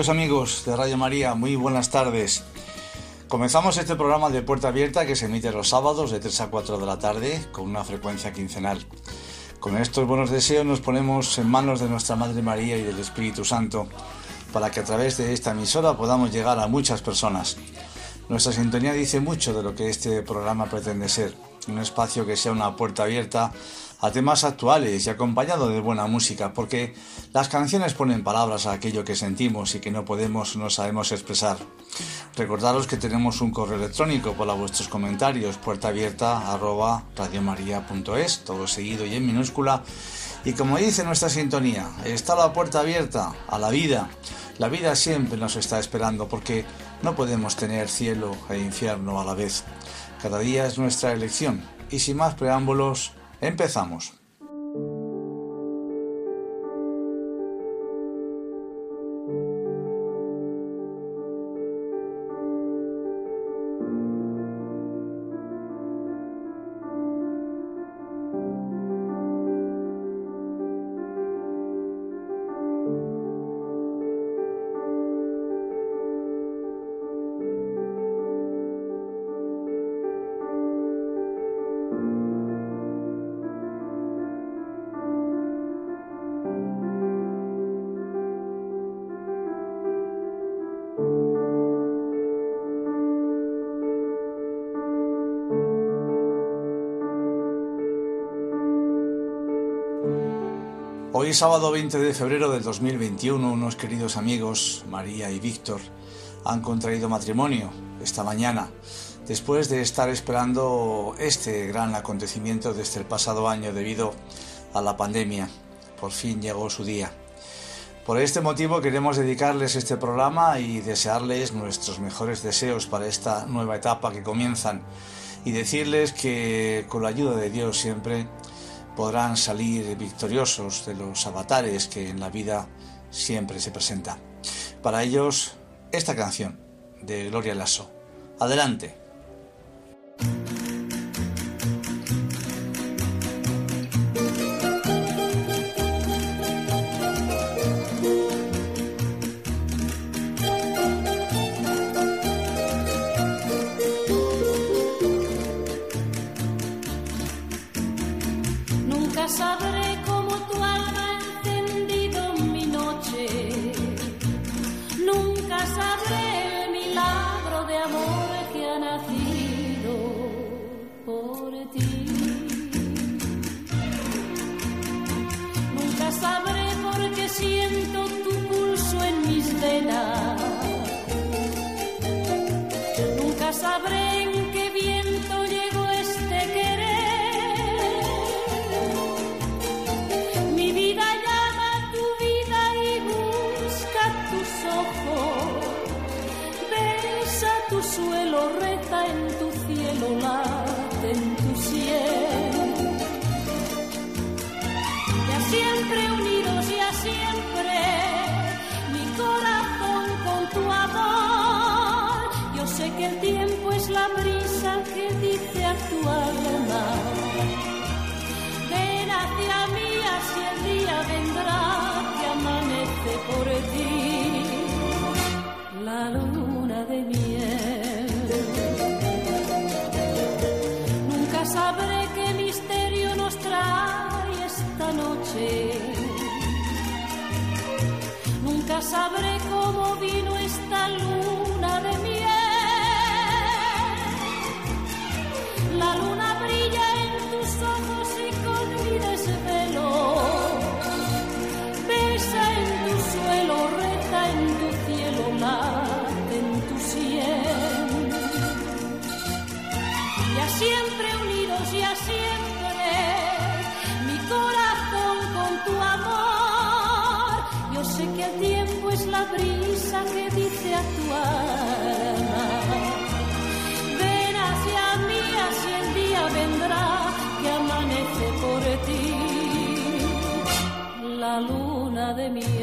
Queridos amigos de Radio María, muy buenas tardes. Comenzamos este programa de Puerta Abierta que se emite los sábados de 3 a 4 de la tarde con una frecuencia quincenal. Con estos buenos deseos nos ponemos en manos de nuestra Madre María y del Espíritu Santo para que a través de esta emisora podamos llegar a muchas personas. Nuestra sintonía dice mucho de lo que este programa pretende ser, un espacio que sea una puerta abierta a temas actuales y acompañado de buena música, porque las canciones ponen palabras a aquello que sentimos y que no podemos, no sabemos expresar. Recordaros que tenemos un correo electrónico para vuestros comentarios, puerta abierta arroba todo seguido y en minúscula. Y como dice nuestra sintonía, está la puerta abierta a la vida. La vida siempre nos está esperando porque no podemos tener cielo e infierno a la vez. Cada día es nuestra elección. Y sin más preámbulos, empezamos. Hoy sábado 20 de febrero del 2021 unos queridos amigos, María y Víctor, han contraído matrimonio esta mañana, después de estar esperando este gran acontecimiento desde el pasado año debido a la pandemia. Por fin llegó su día. Por este motivo queremos dedicarles este programa y desearles nuestros mejores deseos para esta nueva etapa que comienzan y decirles que con la ayuda de Dios siempre podrán salir victoriosos de los avatares que en la vida siempre se presentan. Para ellos, esta canción de Gloria Lasso. Adelante. Nunca que el tiempo es la brisa que dice a tu alma. Ven hacia mí, así el día vendrá que amanece por ti. La luna de miel. Nunca sabré qué misterio nos trae esta noche. Nunca sabré que dice a tu alma. Ven hacia mí, así el día vendrá que amanece por ti. La luna de miel.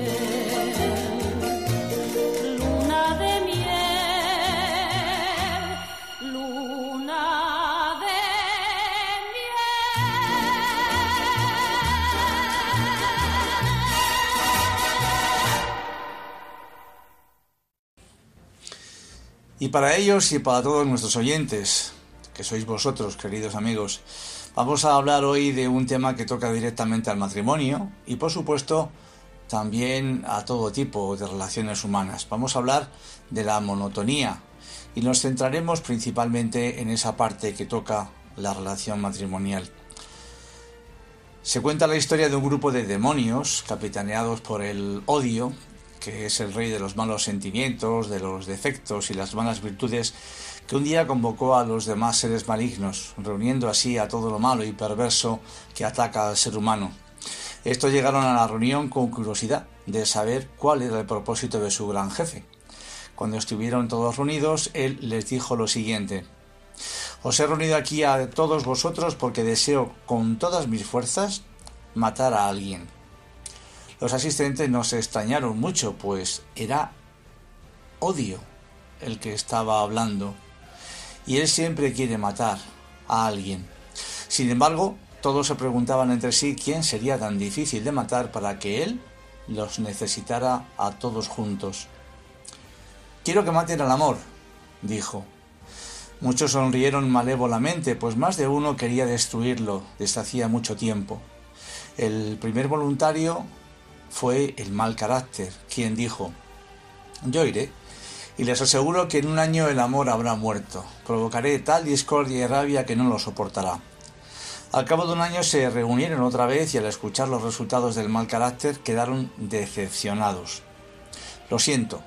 Y para ellos y para todos nuestros oyentes, que sois vosotros, queridos amigos, vamos a hablar hoy de un tema que toca directamente al matrimonio y por supuesto también a todo tipo de relaciones humanas. Vamos a hablar de la monotonía y nos centraremos principalmente en esa parte que toca la relación matrimonial. Se cuenta la historia de un grupo de demonios capitaneados por el odio, que es el rey de los malos sentimientos, de los defectos y las malas virtudes, que un día convocó a los demás seres malignos, reuniendo así a todo lo malo y perverso que ataca al ser humano. Estos llegaron a la reunión con curiosidad de saber cuál era el propósito de su gran jefe. Cuando estuvieron todos reunidos, él les dijo lo siguiente. Os he reunido aquí a todos vosotros porque deseo con todas mis fuerzas matar a alguien. Los asistentes no se extrañaron mucho, pues era odio el que estaba hablando. Y él siempre quiere matar a alguien. Sin embargo, todos se preguntaban entre sí quién sería tan difícil de matar para que él los necesitara a todos juntos. Quiero que maten al amor, dijo. Muchos sonrieron malévolamente, pues más de uno quería destruirlo desde hacía mucho tiempo. El primer voluntario fue el mal carácter, quien dijo, yo iré, y les aseguro que en un año el amor habrá muerto. Provocaré tal discordia y rabia que no lo soportará. Al cabo de un año se reunieron otra vez y al escuchar los resultados del mal carácter quedaron decepcionados. Lo siento,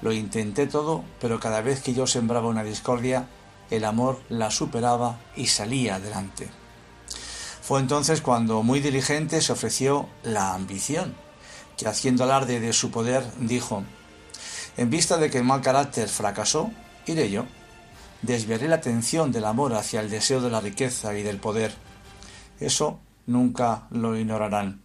lo intenté todo, pero cada vez que yo sembraba una discordia, el amor la superaba y salía adelante. Fue entonces cuando, muy diligente, se ofreció la ambición, que haciendo alarde de su poder, dijo, en vista de que el mal carácter fracasó, iré yo. Desviaré la atención del amor hacia el deseo de la riqueza y del poder. Eso nunca lo ignorarán.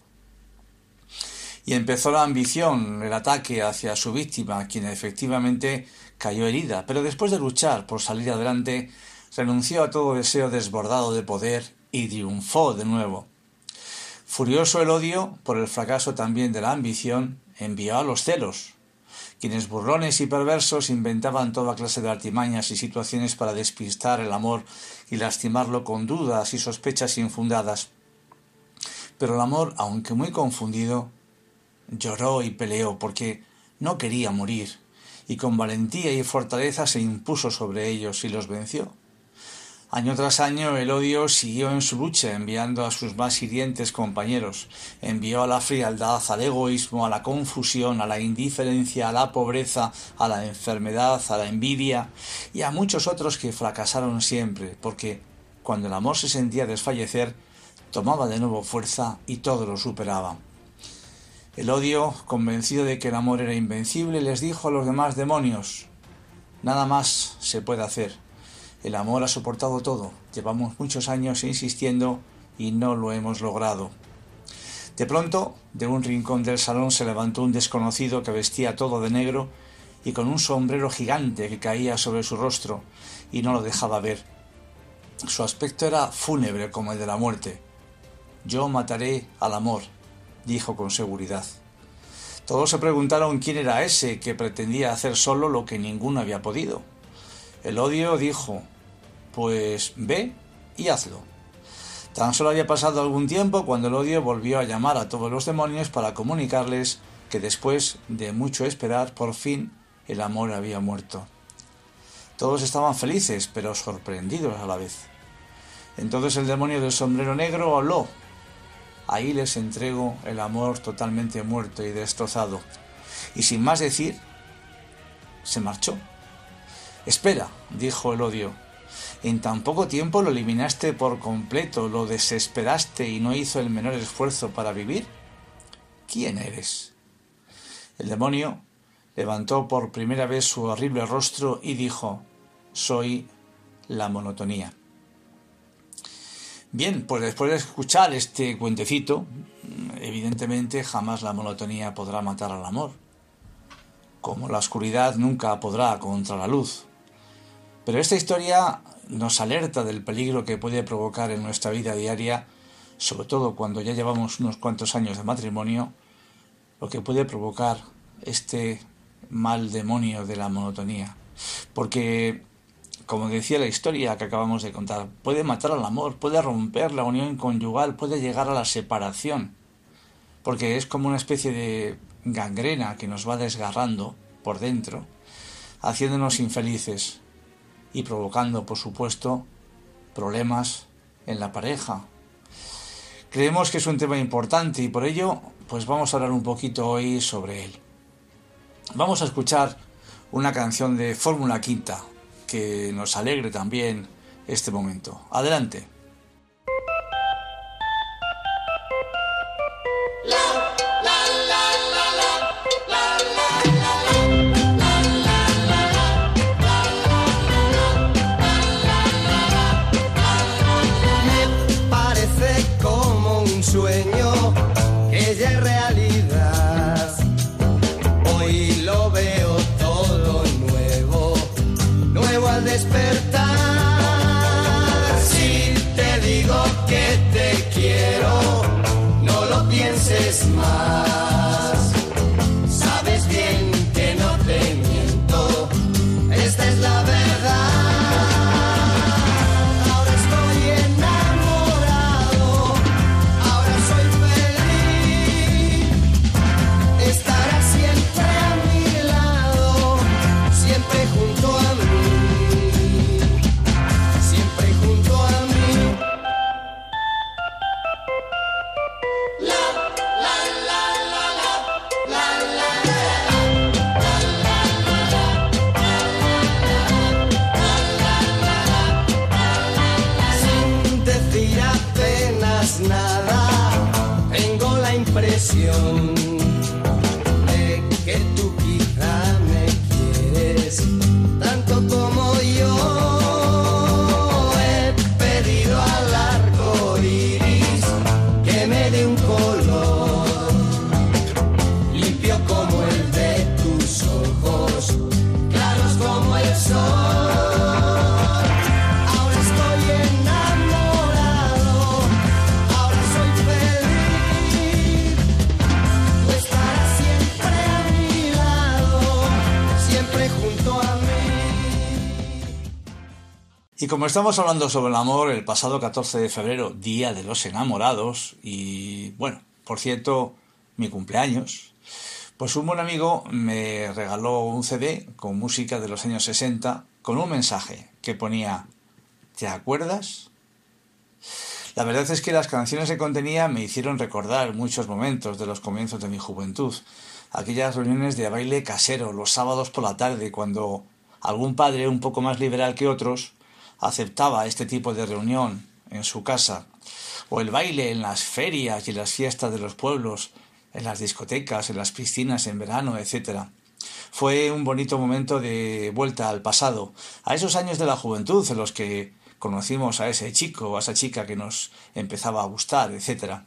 Y empezó la ambición, el ataque hacia su víctima, quien efectivamente cayó herida, pero después de luchar por salir adelante, renunció a todo deseo desbordado de poder y triunfó de nuevo. Furioso el odio por el fracaso también de la ambición, envió a los celos, quienes burlones y perversos inventaban toda clase de artimañas y situaciones para despistar el amor y lastimarlo con dudas y sospechas infundadas. Pero el amor, aunque muy confundido, lloró y peleó porque no quería morir, y con valentía y fortaleza se impuso sobre ellos y los venció. Año tras año el odio siguió en su lucha, enviando a sus más hirientes compañeros. Envió a la frialdad, al egoísmo, a la confusión, a la indiferencia, a la pobreza, a la enfermedad, a la envidia y a muchos otros que fracasaron siempre, porque cuando el amor se sentía desfallecer, tomaba de nuevo fuerza y todo lo superaba. El odio, convencido de que el amor era invencible, les dijo a los demás demonios, nada más se puede hacer. El amor ha soportado todo. Llevamos muchos años insistiendo y no lo hemos logrado. De pronto, de un rincón del salón se levantó un desconocido que vestía todo de negro y con un sombrero gigante que caía sobre su rostro y no lo dejaba ver. Su aspecto era fúnebre como el de la muerte. Yo mataré al amor, dijo con seguridad. Todos se preguntaron quién era ese que pretendía hacer solo lo que ninguno había podido. El odio dijo, pues ve y hazlo. Tan solo había pasado algún tiempo cuando el odio volvió a llamar a todos los demonios para comunicarles que después de mucho esperar, por fin el amor había muerto. Todos estaban felices, pero sorprendidos a la vez. Entonces el demonio del sombrero negro habló. Ahí les entrego el amor totalmente muerto y destrozado. Y sin más decir, se marchó. Espera, dijo el odio, en tan poco tiempo lo eliminaste por completo, lo desesperaste y no hizo el menor esfuerzo para vivir. ¿Quién eres? El demonio levantó por primera vez su horrible rostro y dijo Soy la monotonía. Bien, pues después de escuchar este cuentecito, evidentemente jamás la monotonía podrá matar al amor, como la oscuridad nunca podrá contra la luz. Pero esta historia nos alerta del peligro que puede provocar en nuestra vida diaria, sobre todo cuando ya llevamos unos cuantos años de matrimonio, lo que puede provocar este mal demonio de la monotonía. Porque, como decía la historia que acabamos de contar, puede matar al amor, puede romper la unión conyugal, puede llegar a la separación, porque es como una especie de gangrena que nos va desgarrando por dentro, haciéndonos infelices, y provocando, por supuesto, problemas en la pareja. Creemos que es un tema importante y por ello, pues vamos a hablar un poquito hoy sobre él. Vamos a escuchar una canción de Fórmula Quinta que nos alegre también este momento. Adelante. Como estamos hablando sobre el amor, el pasado 14 de febrero, Día de los Enamorados, y bueno, por cierto, mi cumpleaños, pues un buen amigo me regaló un CD con música de los años 60 con un mensaje que ponía ¿Te acuerdas? La verdad es que las canciones que contenía me hicieron recordar muchos momentos de los comienzos de mi juventud, aquellas reuniones de baile casero los sábados por la tarde cuando algún padre un poco más liberal que otros aceptaba este tipo de reunión en su casa, o el baile en las ferias y las fiestas de los pueblos, en las discotecas, en las piscinas en verano, etc. Fue un bonito momento de vuelta al pasado, a esos años de la juventud en los que conocimos a ese chico a esa chica que nos empezaba a gustar, etc.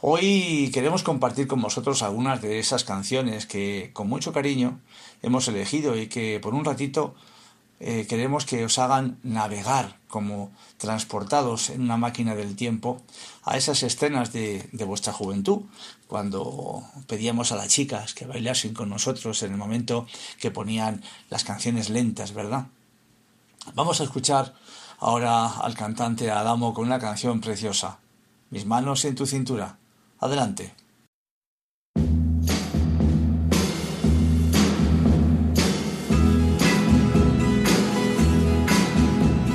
Hoy queremos compartir con vosotros algunas de esas canciones que con mucho cariño hemos elegido y que por un ratito eh, queremos que os hagan navegar como transportados en una máquina del tiempo a esas escenas de, de, vuestra juventud, cuando pedíamos a las chicas que bailasen con nosotros en el momento que ponían las canciones lentas, ¿verdad? Vamos a escuchar ahora al cantante Adamo con una canción preciosa, Mis manos en tu cintura. Adelante.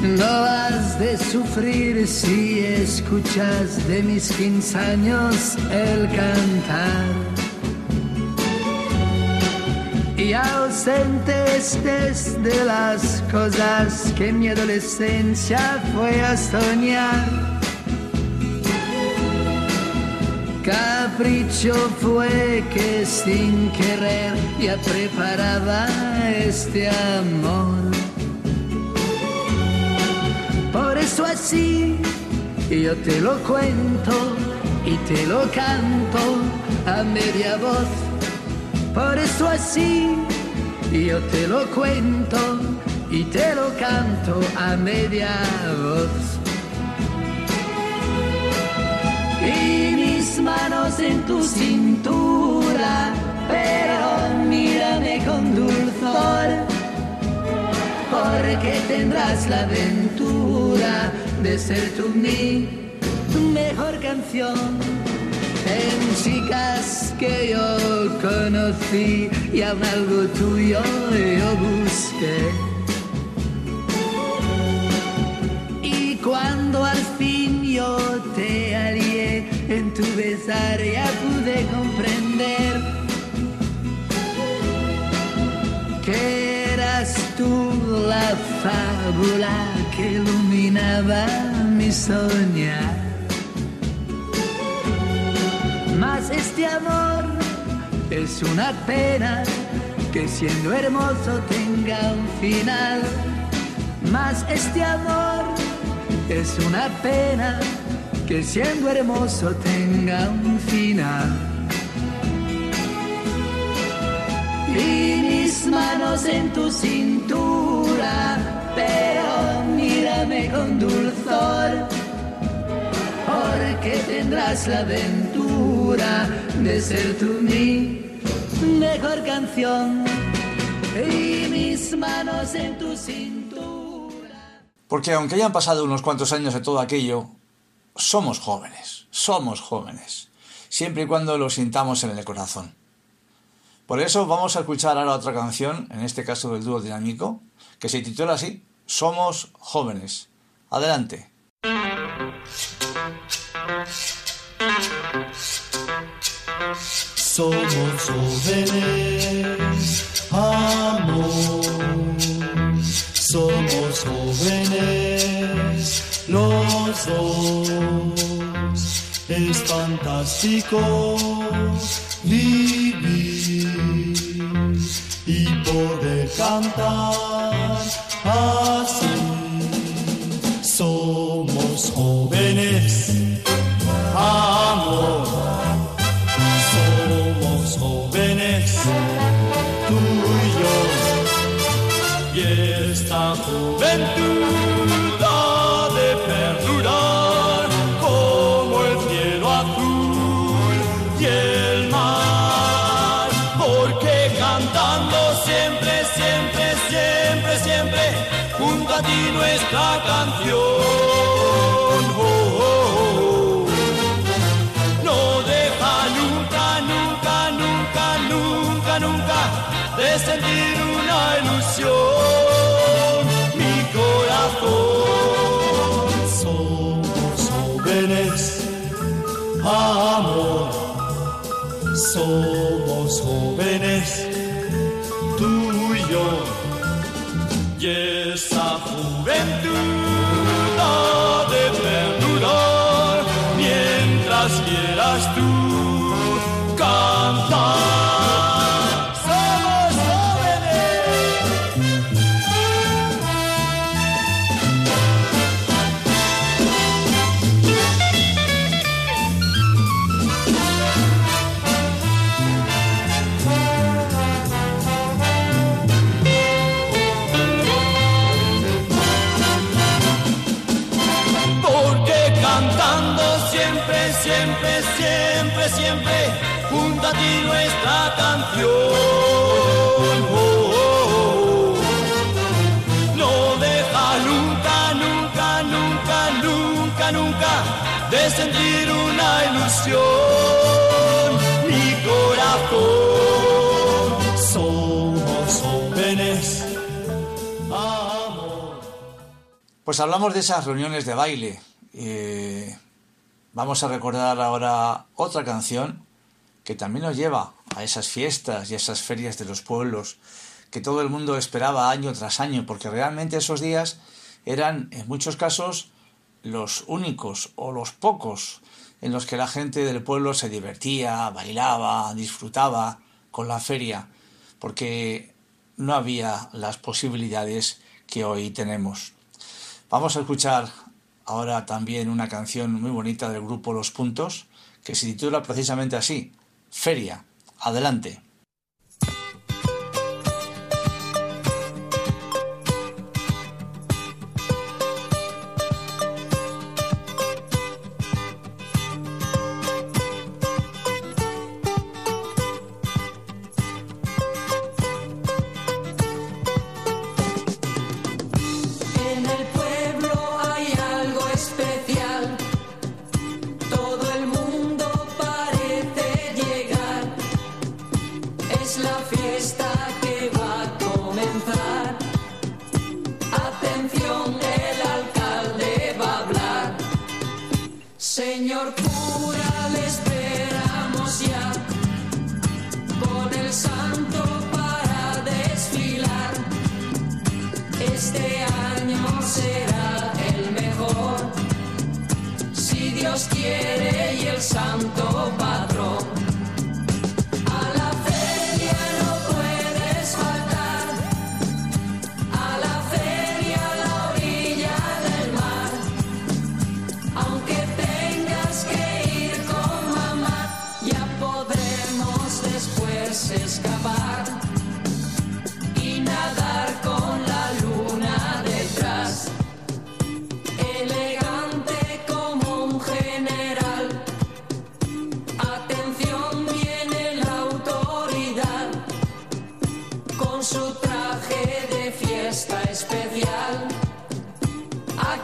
No has de sufrir si escuchas de mis quince años el cantar. Y ausente estés de las cosas que mi adolescencia fue a soñar. Capricho fue que sin querer ya preparaba este amor. Por eso así yo te lo cuento y te lo canto a media voz. Por eso así yo te lo cuento y te lo canto a media voz. Y mis manos en tu cintura, pero mírame con dulzor porque tendrás la aventura de ser tú mi mejor canción. En chicas que yo conocí y aún algo tuyo yo busqué. Y cuando al fin yo te hallé en tu besar ya pude comprender que eras tú la fábula que iluminaba mi soñar. Mas este amor es una pena que siendo hermoso tenga un final. Mas este amor es una pena que siendo hermoso tenga un final. Y mis manos en tu cintura, pero mírame con dulzor, porque tendrás la aventura de ser tú mi mejor canción y mis manos en tu cintura. Porque aunque hayan pasado unos cuantos años de todo aquello, somos jóvenes, somos jóvenes, siempre y cuando lo sintamos en el corazón. Por eso vamos a escuchar ahora otra canción, en este caso del dúo dinámico, que se titula así, Somos jóvenes. Adelante. Somos jóvenes, amor. Somos jóvenes, los dos. Es fantástico vivir poder cantar así. Somos jóvenes, nuestra canción. Oh, oh, oh. No deja nunca, nunca, nunca, nunca, nunca de sentir una ilusión. Mi corazón. Somos jóvenes, amor. Somos jóvenes, tú y yo. Y ha de perdurar mientras quieras tú Pues hablamos de esas reuniones de baile. Eh, vamos a recordar ahora otra canción que también nos lleva a esas fiestas y a esas ferias de los pueblos que todo el mundo esperaba año tras año, porque realmente esos días eran en muchos casos los únicos o los pocos en los que la gente del pueblo se divertía, bailaba, disfrutaba con la feria, porque no había las posibilidades que hoy tenemos. Vamos a escuchar ahora también una canción muy bonita del grupo Los Puntos, que se titula precisamente así, Feria. Adelante.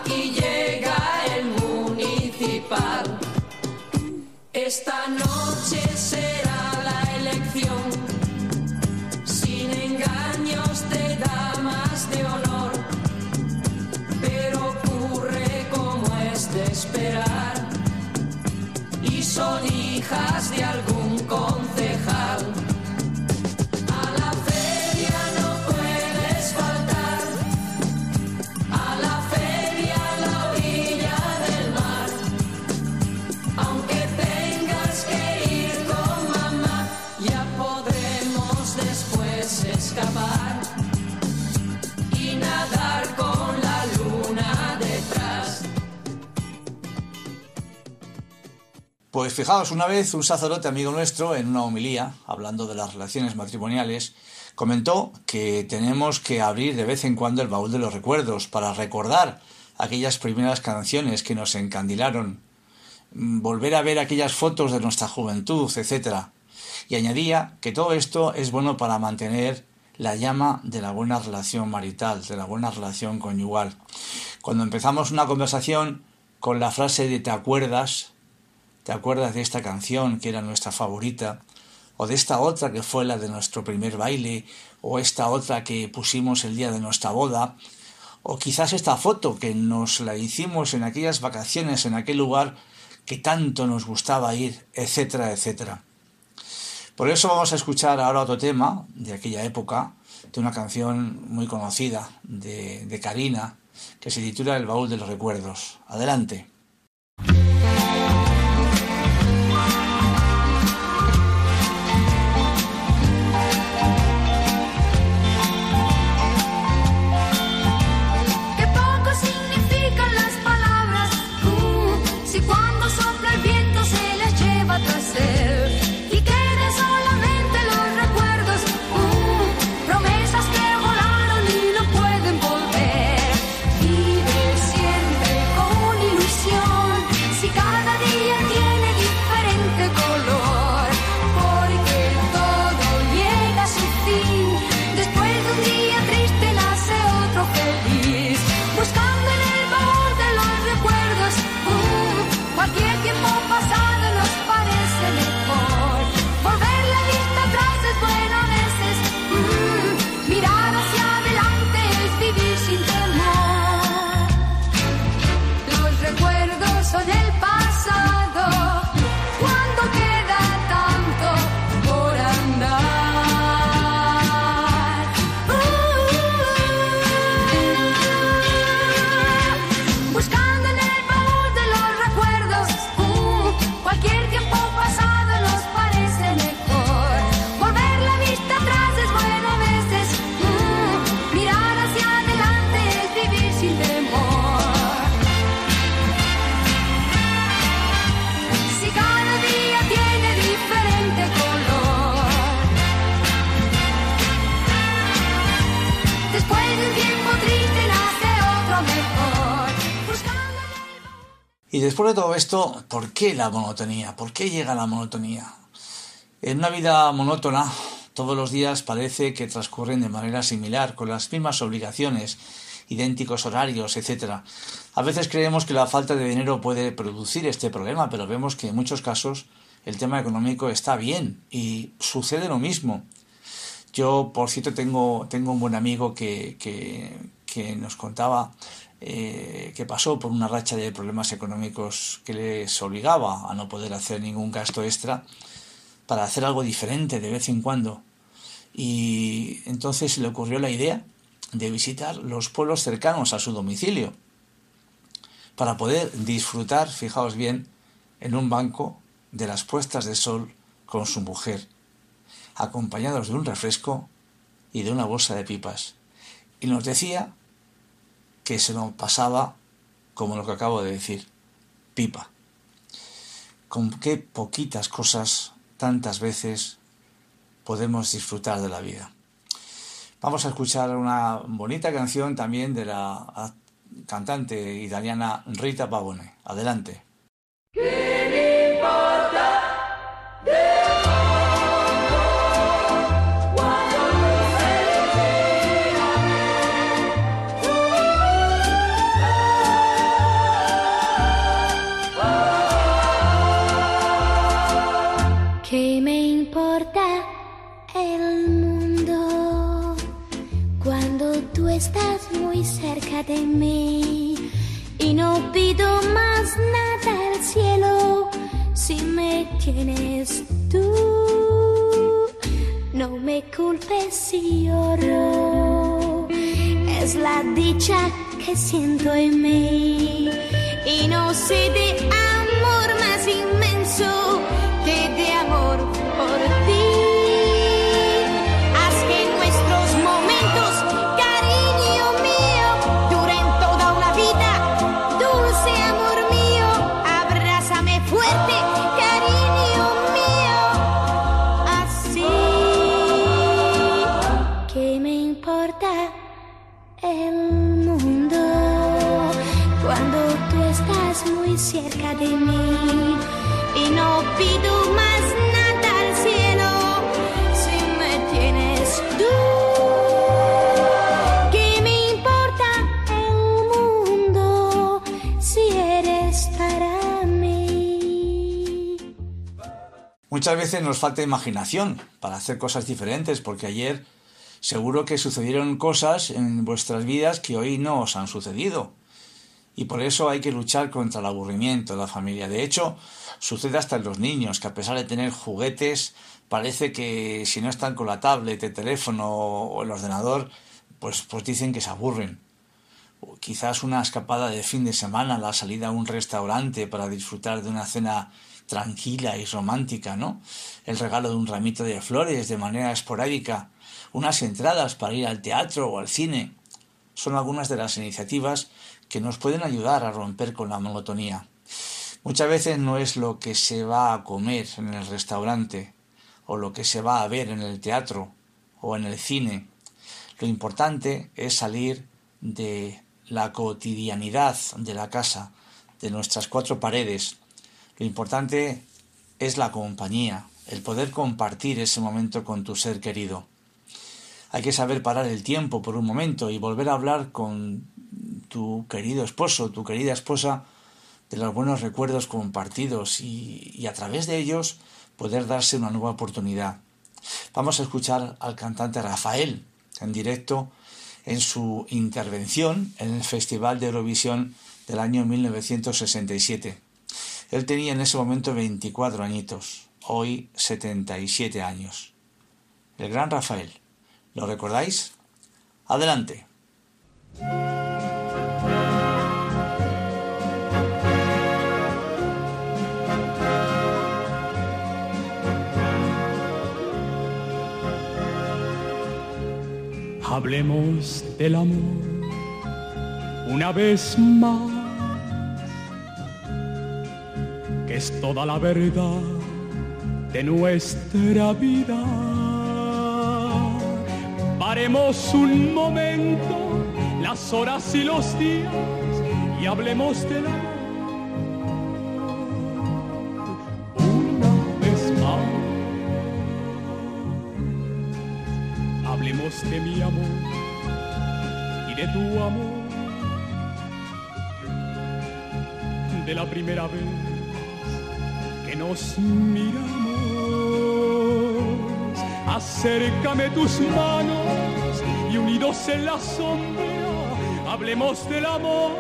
Aquí Pues fijaos, una vez un sacerdote amigo nuestro, en una homilía, hablando de las relaciones matrimoniales, comentó que tenemos que abrir de vez en cuando el baúl de los recuerdos para recordar aquellas primeras canciones que nos encandilaron, volver a ver aquellas fotos de nuestra juventud, etc. Y añadía que todo esto es bueno para mantener la llama de la buena relación marital, de la buena relación conyugal. Cuando empezamos una conversación con la frase de ¿te acuerdas? ¿Te acuerdas de esta canción que era nuestra favorita? ¿O de esta otra que fue la de nuestro primer baile? ¿O esta otra que pusimos el día de nuestra boda? ¿O quizás esta foto que nos la hicimos en aquellas vacaciones en aquel lugar que tanto nos gustaba ir, etcétera, etcétera? Por eso vamos a escuchar ahora otro tema de aquella época, de una canción muy conocida de, de Karina, que se titula El baúl de los recuerdos. Adelante. Y después de todo esto, ¿por qué la monotonía? ¿Por qué llega la monotonía? En una vida monótona, todos los días parece que transcurren de manera similar, con las mismas obligaciones, idénticos horarios, etc. A veces creemos que la falta de dinero puede producir este problema, pero vemos que en muchos casos el tema económico está bien y sucede lo mismo. Yo, por cierto, tengo, tengo un buen amigo que, que, que nos contaba eh, que pasó por una racha de problemas económicos que les obligaba a no poder hacer ningún gasto extra para hacer algo diferente de vez en cuando. Y entonces le ocurrió la idea de visitar los pueblos cercanos a su domicilio para poder disfrutar, fijaos bien, en un banco de las puestas de sol con su mujer, acompañados de un refresco y de una bolsa de pipas. Y nos decía que se nos pasaba como lo que acabo de decir, pipa. Con qué poquitas cosas, tantas veces, podemos disfrutar de la vida. Vamos a escuchar una bonita canción también de la cantante italiana Rita Pavone. Adelante. ¿Qué es la dicha que siento en mí. Y no sé Muchas veces nos falta imaginación para hacer cosas diferentes, porque ayer seguro que sucedieron cosas en vuestras vidas que hoy no os han sucedido. Y por eso hay que luchar contra el aburrimiento de la familia. De hecho, sucede hasta en los niños, que a pesar de tener juguetes, parece que si no están con la tablet, el teléfono o el ordenador, pues, pues dicen que se aburren. Quizás una escapada de fin de semana, la salida a un restaurante para disfrutar de una cena tranquila y romántica, ¿no? El regalo de un ramito de flores de manera esporádica, unas entradas para ir al teatro o al cine. Son algunas de las iniciativas que nos pueden ayudar a romper con la monotonía. Muchas veces no es lo que se va a comer en el restaurante o lo que se va a ver en el teatro o en el cine. Lo importante es salir de la cotidianidad de la casa, de nuestras cuatro paredes. Lo importante es la compañía, el poder compartir ese momento con tu ser querido. Hay que saber parar el tiempo por un momento y volver a hablar con tu querido esposo, tu querida esposa, de los buenos recuerdos compartidos y, y, a través de ellos poder darse una nueva oportunidad. Vamos a escuchar al cantante Rafael en directo en su intervención en el Festival de Eurovisión del año 1967. Él tenía en ese momento 24 añitos, hoy 77 años. El gran Rafael. ¿Lo recordáis? Adelante. Hablemos del amor una vez más, es toda la verdad de nuestra vida. Paremos un momento las horas y los días y hablemos de la una vez más. Hablemos de mi amor y de tu amor de la primera vez nos miramos. Acércame tus manos y unidos en la sombra, hablemos del amor.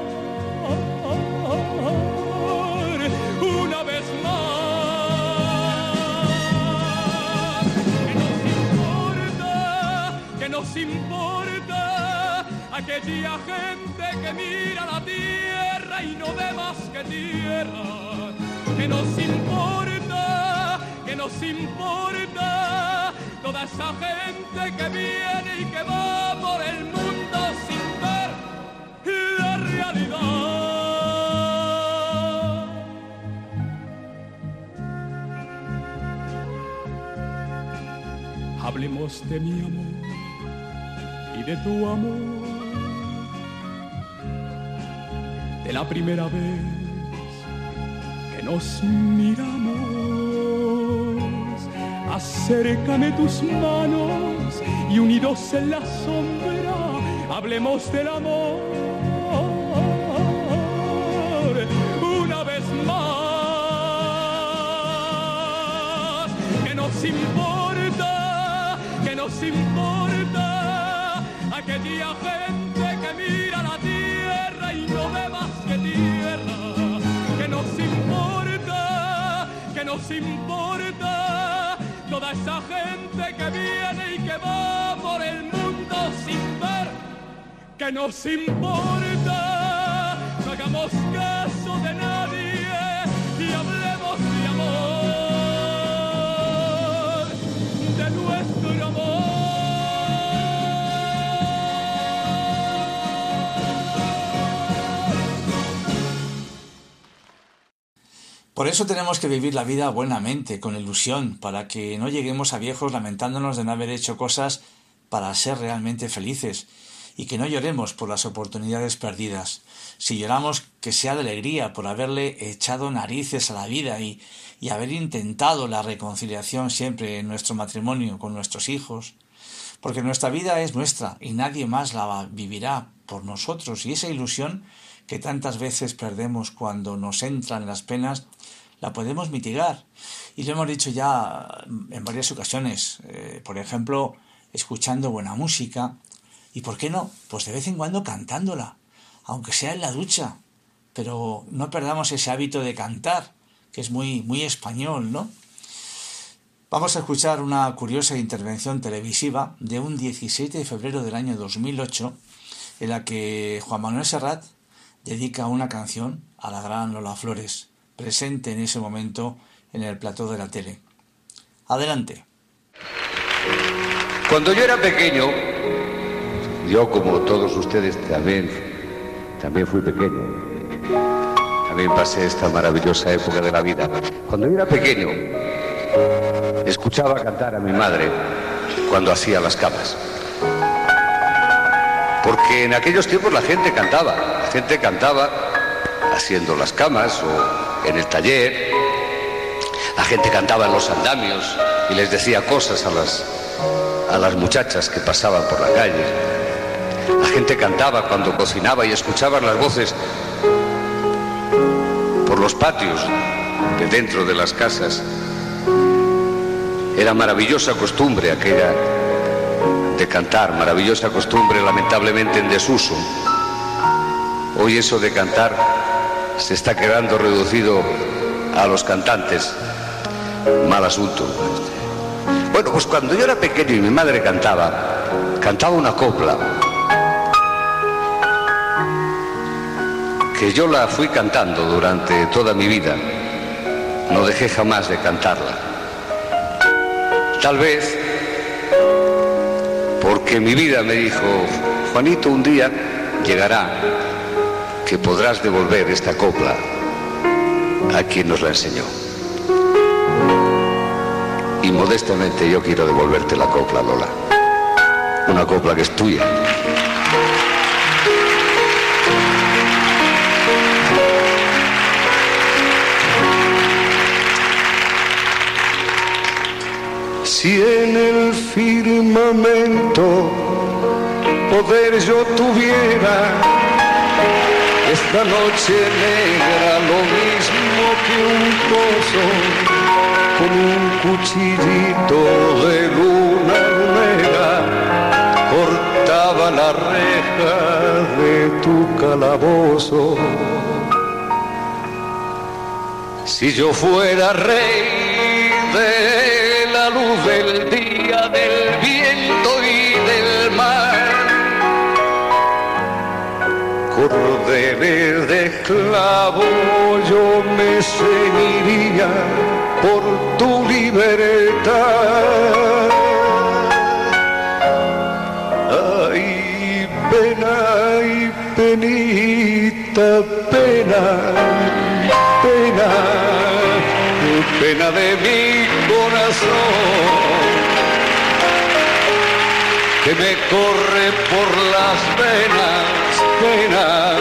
Una vez más, que nos importa, que nos importa aquella gente que mira la tierra y no ve más que tierra. Que nos importa, que nos importa toda esa gente que viene y que va por el mundo sin ver la realidad. Hablemos de mi amor y de tu amor. De la primera vez nos miramos. Acércame tus manos y unidos en la sombra, hablemos del amor. Una vez más, que nos importa, que nos importa aquella gente importa toda esa gente que viene y que va por el mundo sin ver, que nos importa, no hagamos caso de nadie Por eso tenemos que vivir la vida buenamente, con ilusión, para que no lleguemos a viejos lamentándonos de no haber hecho cosas para ser realmente felices y que no lloremos por las oportunidades perdidas. Si lloramos, que sea de alegría por haberle echado narices a la vida y, y haber intentado la reconciliación siempre en nuestro matrimonio con nuestros hijos. Porque nuestra vida es nuestra y nadie más la vivirá por nosotros y esa ilusión que tantas veces perdemos cuando nos entran las penas, la podemos mitigar. Y lo hemos dicho ya en varias ocasiones, eh, por ejemplo, escuchando buena música y, ¿por qué no? Pues de vez en cuando cantándola, aunque sea en la ducha, pero no perdamos ese hábito de cantar, que es muy, muy español, ¿no? Vamos a escuchar una curiosa intervención televisiva de un 17 de febrero del año 2008 en la que Juan Manuel Serrat dedica una canción a la gran Lola Flores, presente en ese momento en el plató de la tele. Adelante. Cuando yo era pequeño, yo como todos ustedes también, también fui pequeño. También pasé esta maravillosa época de la vida. Cuando yo era pequeño, escuchaba cantar a mi madre cuando hacía las camas. Porque en aquellos tiempos la gente cantaba, la gente cantaba haciendo las camas o en el taller, la gente cantaba en los andamios y les decía cosas a las, a las muchachas que pasaban por la calle. La gente cantaba cuando cocinaba y escuchaban las voces por los patios de dentro de las casas. Era maravillosa costumbre aquella de cantar, maravillosa costumbre lamentablemente en desuso. Hoy eso de cantar se está quedando reducido a los cantantes. Mal asunto. Bueno, pues cuando yo era pequeño y mi madre cantaba, cantaba una copla. Que yo la fui cantando durante toda mi vida. No dejé jamás de cantarla. Tal vez porque mi vida me dijo, Juanito, un día llegará que podrás devolver esta copla a quien nos la enseñó. Y modestamente yo quiero devolverte la copla, Lola. Una copla que es tuya. Si en el firmamento poder yo tuviera esta noche negra lo mismo que un pozo con un cuchillito de luna negra cortaba la reja de tu calabozo. Si yo fuera rey de la luz del día, del viento cordeles de clavo yo me ceñiría por tu libertad. Ay, pena, ay, penita, pena, pena, pena de mi corazón que me corre por las venas, pena,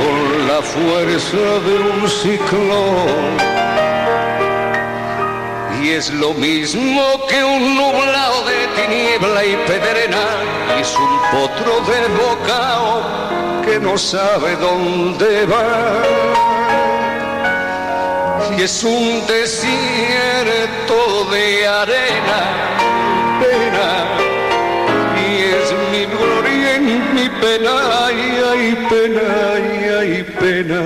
con la fuerza de un ciclón. Y es lo mismo que un nublado de tiniebla y pedrena, es un potro de bocao que no sabe dónde va. Y es un desierto de arena, pena, ay, ay, pena, ay, ay, pena.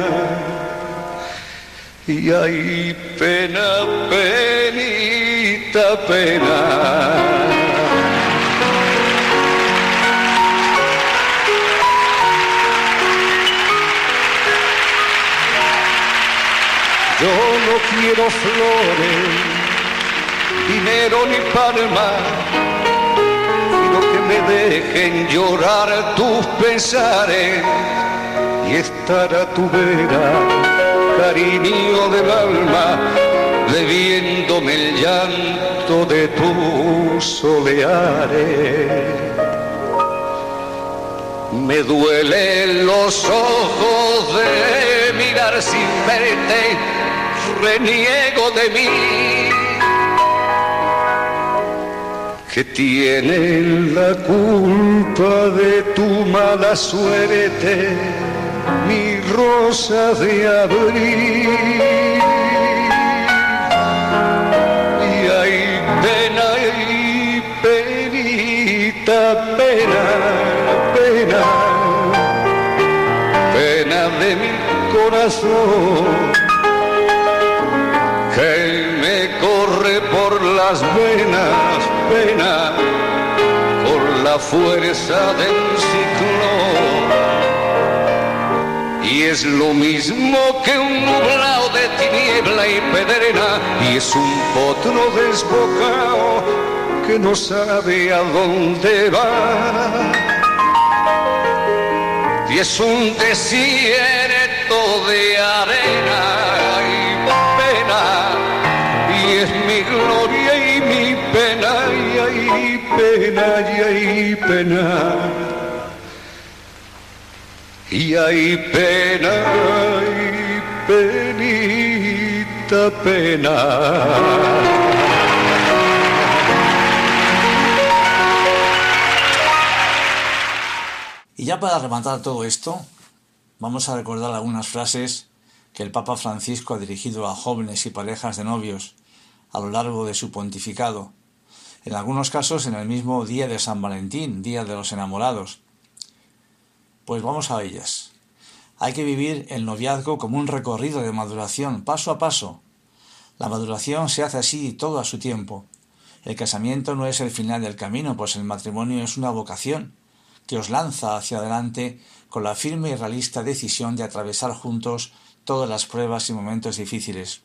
Y ay, pena, penita, pena. Yo no quiero flores, dinero ni palma, sino que dejen llorar tus pesares y estar a tu vera, cariño del alma, bebiéndome el llanto de tus soleares. Me duelen los ojos de mirar sin verte, reniego de mí. Que tiene la culpa de tu mala suerte, mi rosa de abril. Y hay pena y penita, pena, pena, pena de mi corazón que me corre por las venas, pena, por la fuerza del ciclón. Y es lo mismo que un nublado de tiniebla y pedrena, y es un potro desbocado que no sabe a dónde va. Y es un desierto de arena hay pena. Y hay pena y penita pena. Y ya para rematar todo esto, vamos a recordar algunas frases que el Papa Francisco ha dirigido a jóvenes y parejas de novios a lo largo de su pontificado, en algunos casos en el mismo día de San Valentín, Día de los Enamorados. Pues vamos a ellas. Hay que vivir el noviazgo como un recorrido de maduración, paso a paso. La maduración se hace así todo a su tiempo. El casamiento no es el final del camino, pues el matrimonio es una vocación que os lanza hacia adelante con la firme y realista decisión de atravesar juntos todas las pruebas y momentos difíciles.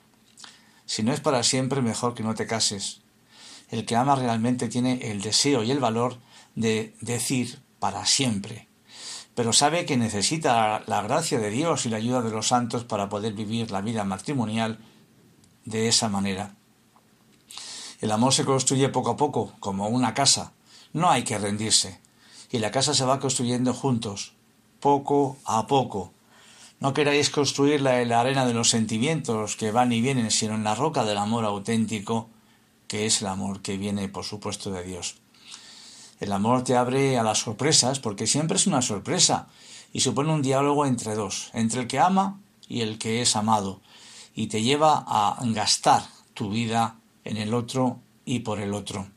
Si no es para siempre, mejor que no te cases. El que ama realmente tiene el deseo y el valor de decir para siempre, pero sabe que necesita la gracia de Dios y la ayuda de los santos para poder vivir la vida matrimonial de esa manera. El amor se construye poco a poco, como una casa. No hay que rendirse. Y la casa se va construyendo juntos, poco a poco. No queráis construirla en la arena de los sentimientos que van y vienen, sino en la roca del amor auténtico que es el amor que viene, por supuesto, de Dios. El amor te abre a las sorpresas, porque siempre es una sorpresa, y supone un diálogo entre dos, entre el que ama y el que es amado, y te lleva a gastar tu vida en el otro y por el otro.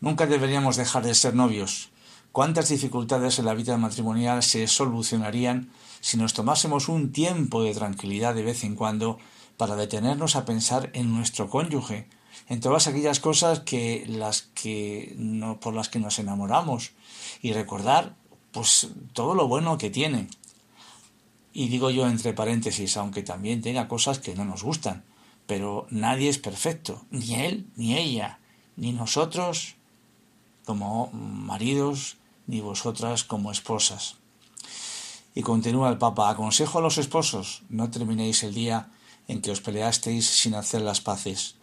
Nunca deberíamos dejar de ser novios. ¿Cuántas dificultades en la vida matrimonial se solucionarían si nos tomásemos un tiempo de tranquilidad de vez en cuando para detenernos a pensar en nuestro cónyuge, en todas aquellas cosas que las que no, por las que nos enamoramos y recordar pues todo lo bueno que tiene. Y digo yo entre paréntesis, aunque también tenga cosas que no nos gustan, pero nadie es perfecto, ni él ni ella, ni nosotros como maridos, ni vosotras como esposas. Y continúa el Papa, aconsejo a los esposos, no terminéis el día en que os peleasteis sin hacer las paces.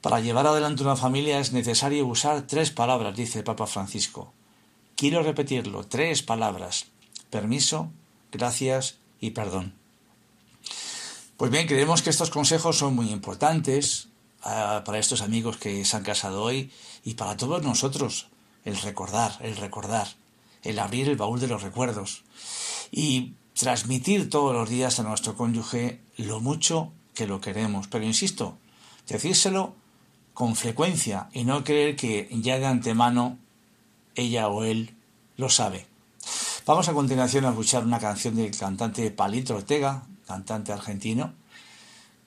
Para llevar adelante una familia es necesario usar tres palabras, dice el Papa Francisco. Quiero repetirlo, tres palabras. Permiso, gracias y perdón. Pues bien, creemos que estos consejos son muy importantes uh, para estos amigos que se han casado hoy y para todos nosotros. El recordar, el recordar, el abrir el baúl de los recuerdos y transmitir todos los días a nuestro cónyuge lo mucho que lo queremos. Pero insisto, decírselo con frecuencia y no creer que ya de antemano ella o él lo sabe. Vamos a continuación a escuchar una canción del cantante Palito Ortega, cantante argentino,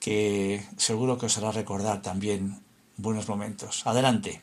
que seguro que os hará recordar también buenos momentos. Adelante.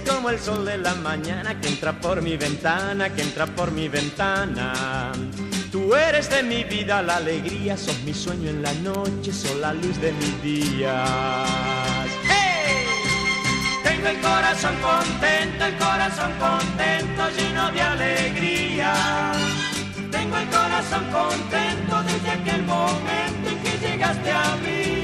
como el sol de la mañana que entra por mi ventana, que entra por mi ventana. Tú eres de mi vida la alegría, sos mi sueño en la noche, sos la luz de mis días. ¡Hey! Tengo el corazón contento, el corazón contento, lleno de alegría. Tengo el corazón contento desde aquel momento en que llegaste a mí.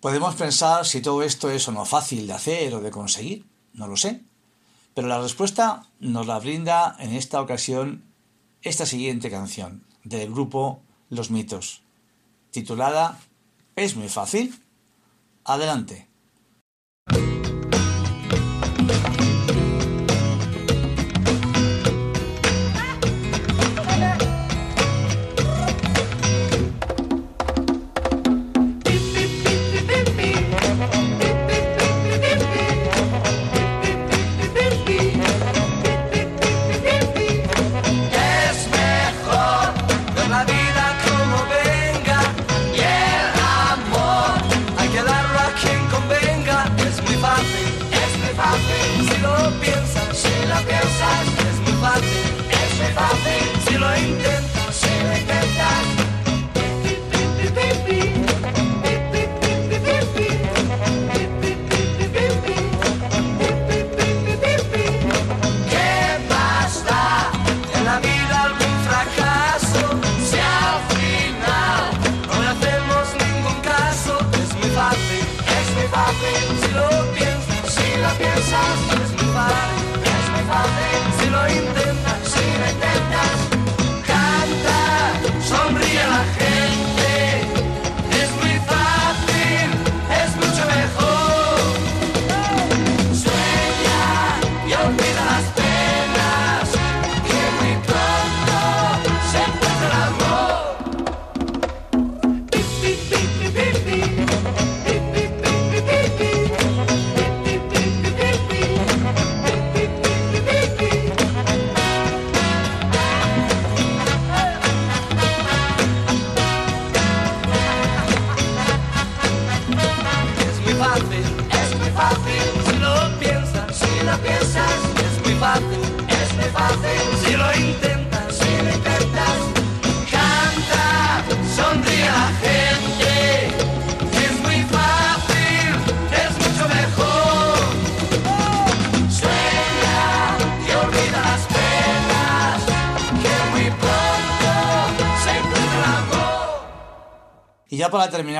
Podemos pensar si todo esto es o no fácil de hacer o de conseguir, no lo sé. Pero la respuesta nos la brinda en esta ocasión esta siguiente canción del grupo Los Mitos, titulada ¿Es muy fácil? Adelante.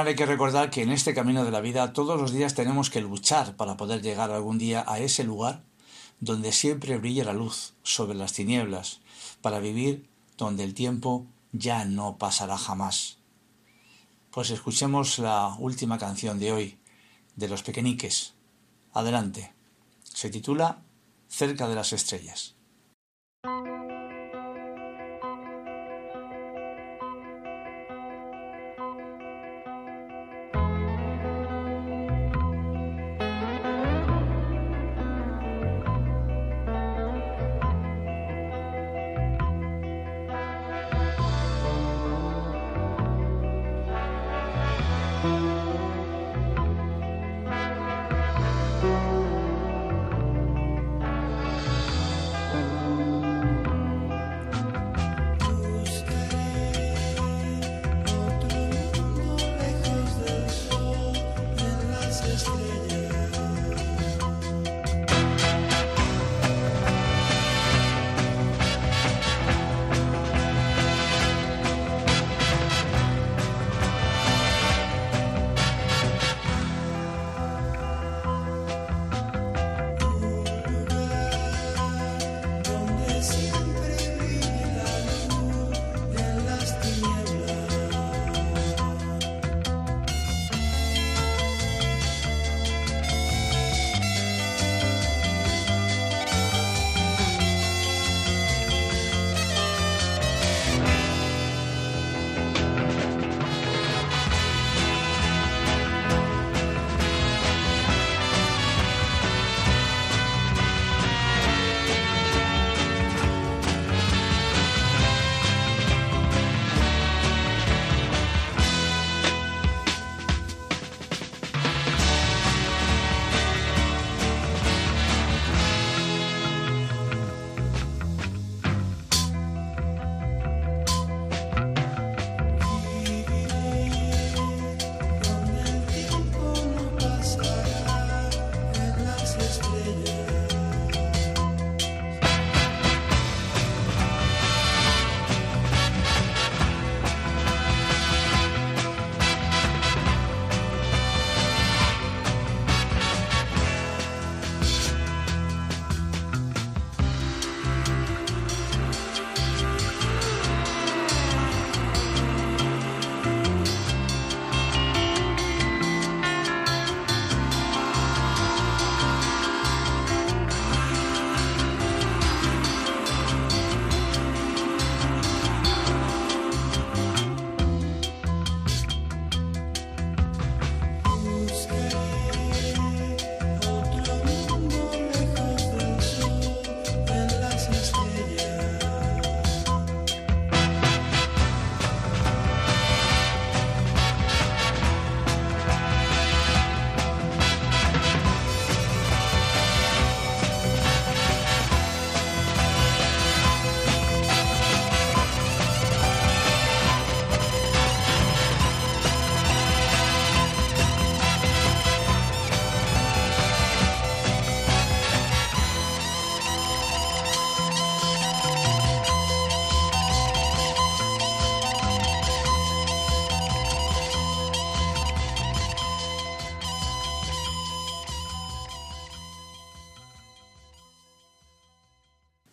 Hay que recordar que en este camino de la vida todos los días tenemos que luchar para poder llegar algún día a ese lugar donde siempre brilla la luz sobre las tinieblas, para vivir donde el tiempo ya no pasará jamás. Pues escuchemos la última canción de hoy, de los pequeñiques. Adelante. Se titula Cerca de las estrellas.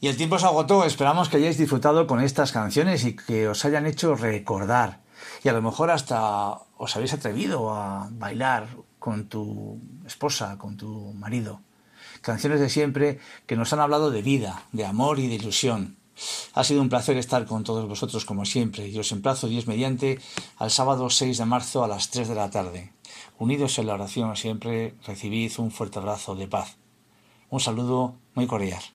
Y el tiempo se agotó, esperamos que hayáis disfrutado con estas canciones y que os hayan hecho recordar. Y a lo mejor hasta os habéis atrevido a bailar con tu esposa, con tu marido. Canciones de siempre que nos han hablado de vida, de amor y de ilusión. Ha sido un placer estar con todos vosotros como siempre y os emplazo Dios mediante al sábado 6 de marzo a las 3 de la tarde. Unidos en la oración siempre, recibid un fuerte abrazo de paz. Un saludo muy cordial.